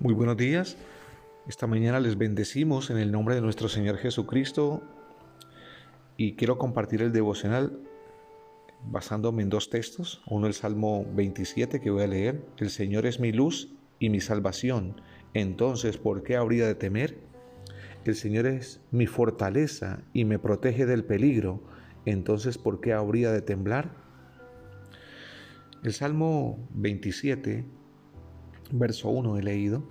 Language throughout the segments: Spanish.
Muy buenos días. Esta mañana les bendecimos en el nombre de nuestro Señor Jesucristo y quiero compartir el devocional basándome en dos textos. Uno el Salmo 27 que voy a leer. El Señor es mi luz y mi salvación. Entonces, ¿por qué habría de temer? El Señor es mi fortaleza y me protege del peligro. Entonces, ¿por qué habría de temblar? El Salmo 27 verso 1 he leído.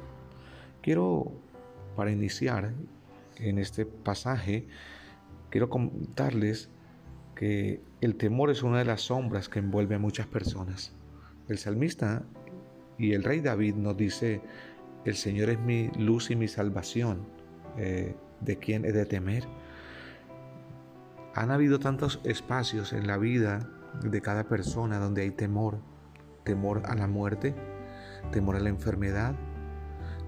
Quiero, para iniciar en este pasaje, quiero contarles que el temor es una de las sombras que envuelve a muchas personas. El salmista y el rey David nos dice, el Señor es mi luz y mi salvación, eh, ¿de quién he de temer? Han habido tantos espacios en la vida de cada persona donde hay temor, temor a la muerte, temor a la enfermedad,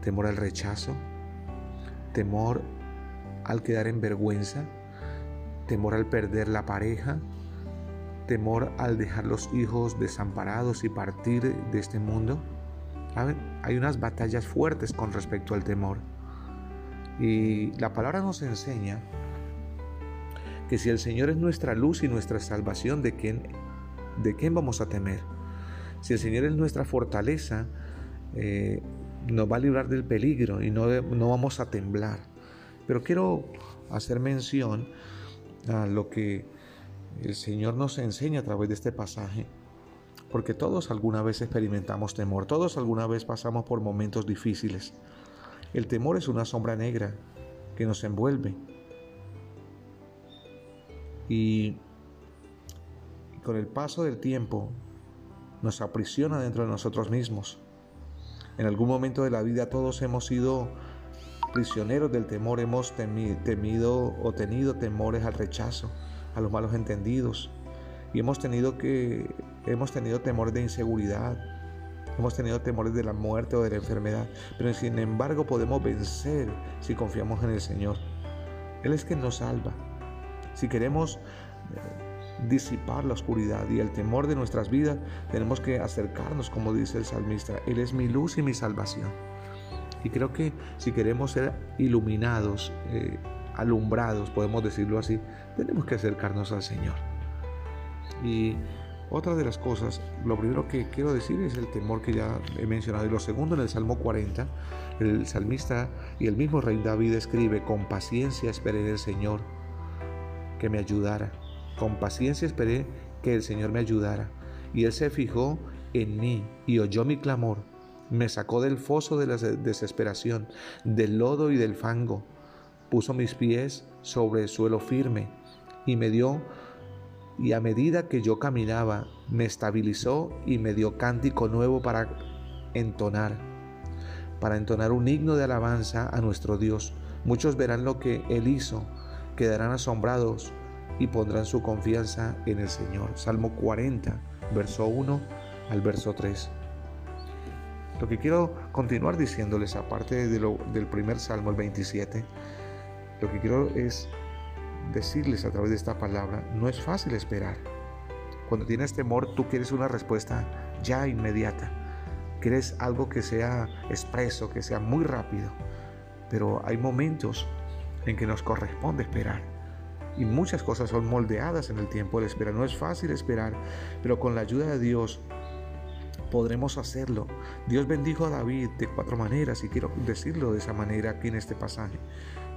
temor al rechazo, temor al quedar en vergüenza, temor al perder la pareja, temor al dejar los hijos desamparados y partir de este mundo. Hay unas batallas fuertes con respecto al temor. Y la palabra nos enseña que si el Señor es nuestra luz y nuestra salvación, ¿de quién, de quién vamos a temer? Si el Señor es nuestra fortaleza, eh, nos va a librar del peligro y no, no vamos a temblar. Pero quiero hacer mención a lo que el Señor nos enseña a través de este pasaje. Porque todos alguna vez experimentamos temor, todos alguna vez pasamos por momentos difíciles. El temor es una sombra negra que nos envuelve. Y con el paso del tiempo nos aprisiona dentro de nosotros mismos. En algún momento de la vida todos hemos sido prisioneros del temor, hemos temido o tenido temores al rechazo, a los malos entendidos y hemos tenido que hemos tenido temores de inseguridad, hemos tenido temores de la muerte o de la enfermedad, pero sin embargo podemos vencer si confiamos en el Señor. Él es quien nos salva. Si queremos eh, disipar la oscuridad y el temor de nuestras vidas, tenemos que acercarnos, como dice el salmista, Él es mi luz y mi salvación. Y creo que si queremos ser iluminados, eh, alumbrados, podemos decirlo así, tenemos que acercarnos al Señor. Y otra de las cosas, lo primero que quiero decir es el temor que ya he mencionado. Y lo segundo, en el Salmo 40, el salmista y el mismo rey David escribe, con paciencia esperé en el Señor que me ayudara. Con paciencia esperé que el Señor me ayudara, y Él se fijó en mí y oyó mi clamor. Me sacó del foso de la desesperación, del lodo y del fango. Puso mis pies sobre el suelo firme y me dio, y a medida que yo caminaba, me estabilizó y me dio cántico nuevo para entonar, para entonar un himno de alabanza a nuestro Dios. Muchos verán lo que Él hizo, quedarán asombrados y pondrán su confianza en el Señor. Salmo 40, verso 1 al verso 3. Lo que quiero continuar diciéndoles, aparte del primer salmo, el 27, lo que quiero es decirles a través de esta palabra, no es fácil esperar. Cuando tienes temor, tú quieres una respuesta ya inmediata. Quieres algo que sea expreso, que sea muy rápido. Pero hay momentos en que nos corresponde esperar y muchas cosas son moldeadas en el tiempo de espera. No es fácil esperar, pero con la ayuda de Dios podremos hacerlo. Dios bendijo a David de cuatro maneras y quiero decirlo de esa manera aquí en este pasaje.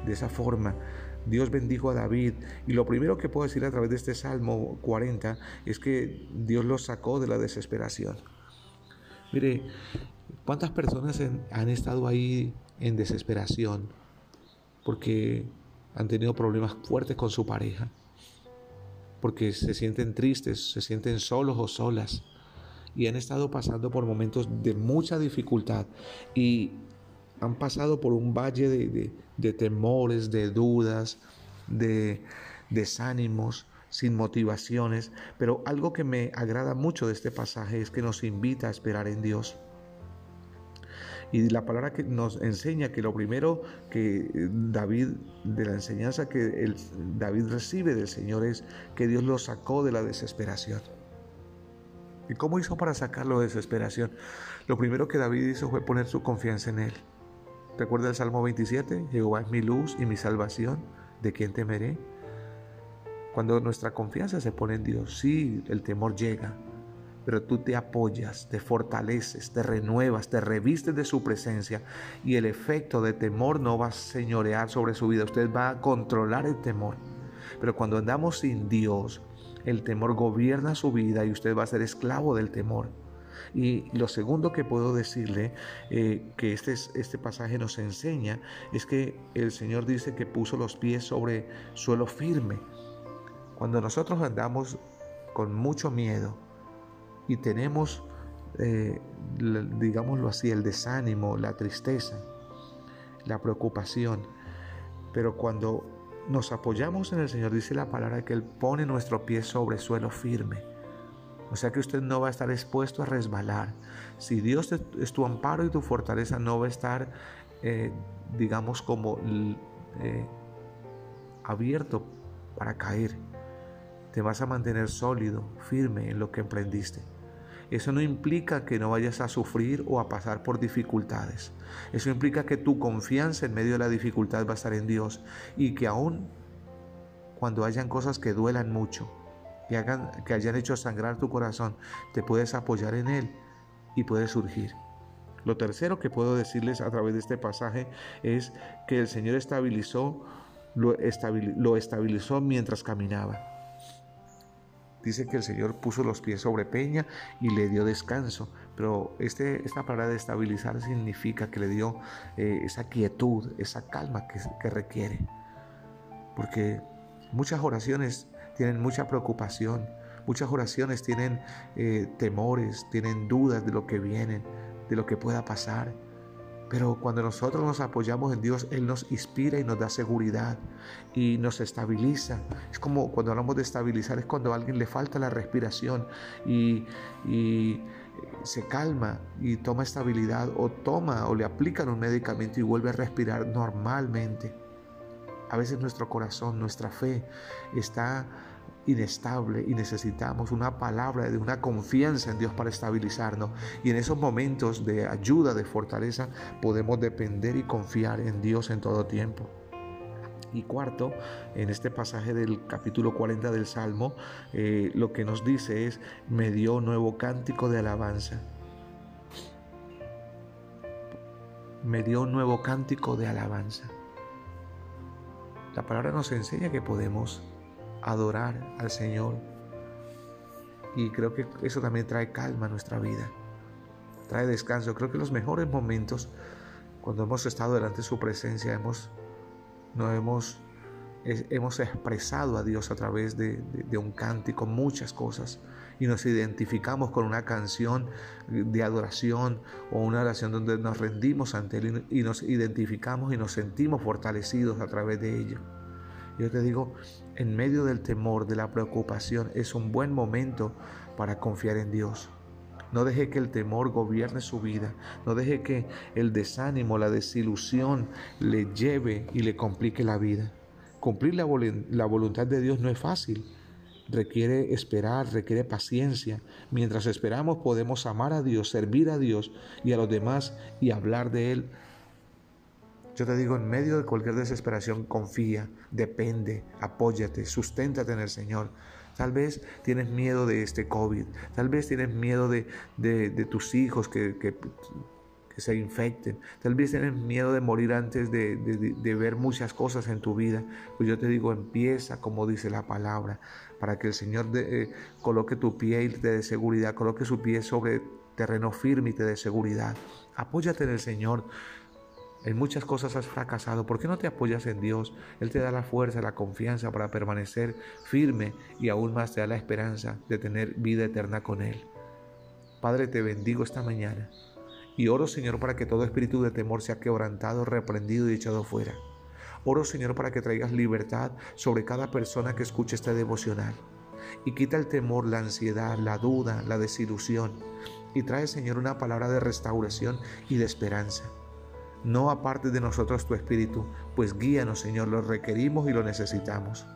De esa forma, Dios bendijo a David y lo primero que puedo decir a través de este Salmo 40 es que Dios lo sacó de la desesperación. Mire, ¿cuántas personas han estado ahí en desesperación? Porque han tenido problemas fuertes con su pareja, porque se sienten tristes, se sienten solos o solas y han estado pasando por momentos de mucha dificultad y han pasado por un valle de, temores, de dudas, de desánimos, sin motivaciones, pero algo que me agrada mucho de este pasaje es que nos invita a esperar en Dios. Y la palabra que nos enseña que lo primero que eh, David, de la enseñanza que el, David recibe del Señor es que Dios lo sacó de la desesperación. ¿Y cómo hizo para sacarlo de desesperación? Lo primero que David hizo fue poner su confianza en Él. Recuerda el Salmo 27, Jehová es mi luz y mi salvación, ¿de quién temeré? Cuando nuestra confianza se pone en Dios, sí, el temor llega, pero tú te apoyas, te fortaleces, te renuevas, te revistes de su presencia y el efecto de temor no va a señorear sobre su vida, usted va a controlar el temor. Pero cuando andamos sin Dios, el temor gobierna su vida y usted va a ser esclavo del temor. Y lo segundo que puedo decirle eh, que este, este pasaje nos enseña es que el Señor dice que puso los pies sobre suelo firme. Cuando nosotros andamos con mucho miedo y tenemos, eh, digámoslo así, el desánimo, la tristeza, la preocupación, pero cuando nos apoyamos en el Señor, dice la palabra que Él pone nuestro pie sobre suelo firme. O sea que usted no va a estar expuesto a resbalar. Si Dios es tu amparo y tu fortaleza, no va a estar, eh, digamos, como eh, abierto para caer te vas a mantener sólido, firme en lo que emprendiste. Eso no implica que no vayas a sufrir o a pasar por dificultades. Eso implica que tu confianza en medio de la dificultad va a estar en Dios y que aún cuando hayan cosas que duelan mucho, que, hagan, que hayan hecho sangrar tu corazón, te puedes apoyar en Él y puedes surgir. Lo tercero que puedo decirles a través de este pasaje es que el Señor estabilizó, lo, lo estabilizó mientras caminaba. Dice que el Señor puso los pies sobre peña y le dio descanso. Pero este, esta palabra de estabilizar significa que le dio eh, esa quietud, esa calma que, requiere. Porque muchas oraciones tienen mucha preocupación, muchas oraciones tienen eh, temores, tienen dudas de lo que viene, de lo que pueda pasar. Pero cuando nosotros nos apoyamos en Dios, Él nos inspira y nos da seguridad y nos estabiliza. Es como cuando hablamos de estabilizar, es cuando a alguien le falta la respiración y, se calma y toma estabilidad o toma o le aplican un medicamento y vuelve a respirar normalmente. A veces nuestro corazón, nuestra fe está inestable y necesitamos una palabra de una confianza en Dios para estabilizarnos. Y en esos momentos de ayuda, de fortaleza, podemos depender y confiar en Dios en todo tiempo. Y cuarto, en este pasaje del capítulo 40 del Salmo, eh, lo que nos dice es, me dio nuevo cántico de alabanza. Me dio un nuevo cántico de alabanza. La palabra nos enseña que podemos adorar al Señor. Y creo que eso también trae calma a nuestra vida, trae descanso. Creo que los mejores momentos, cuando hemos estado delante de su presencia, hemos, no hemos, hemos expresado a Dios a través de, un cántico muchas cosas y nos identificamos con una canción de adoración o una oración donde nos rendimos ante Él y nos identificamos y nos sentimos fortalecidos a través de ello. Yo te digo, en medio del temor, de la preocupación, es un buen momento para confiar en Dios. No deje que el temor gobierne su vida. No deje que el desánimo, la desilusión le lleve y le complique la vida. Cumplir la, la, voluntad de Dios no es fácil. Requiere esperar, requiere paciencia. Mientras esperamos podemos amar a Dios, servir a Dios y a los demás y hablar de Él yo te digo, en medio de cualquier desesperación, confía, depende, apóyate, susténtate en el Señor. Tal vez tienes miedo de este COVID, tal vez tienes miedo de, tus hijos que, se infecten, tal vez tienes miedo de morir antes de, ver muchas cosas en tu vida. Pues yo te digo, empieza como dice la palabra, para que el Señor eh, coloque tu pie y te dé seguridad, coloque su pie sobre terreno firme y te dé seguridad. Apóyate en el Señor. En muchas cosas has fracasado. ¿Por qué no te apoyas en Dios? Él te da la fuerza, la confianza para permanecer firme y aún más te da la esperanza de tener vida eterna con Él. Padre, te bendigo esta mañana y oro, Señor, para que todo espíritu de temor sea quebrantado, reprendido y echado fuera. Oro, Señor, para que traigas libertad sobre cada persona que escuche este devocional. Y quita el temor, la ansiedad, la duda, la desilusión. Y trae, Señor, una palabra de restauración y de esperanza. No aparte de nosotros tu espíritu, pues guíanos, Señor, lo requerimos y lo necesitamos.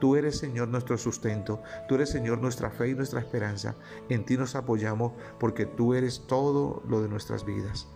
Tú eres, Señor, nuestro sustento, tú eres, Señor, nuestra fe y nuestra esperanza. En ti nos apoyamos porque tú eres todo lo de nuestras vidas.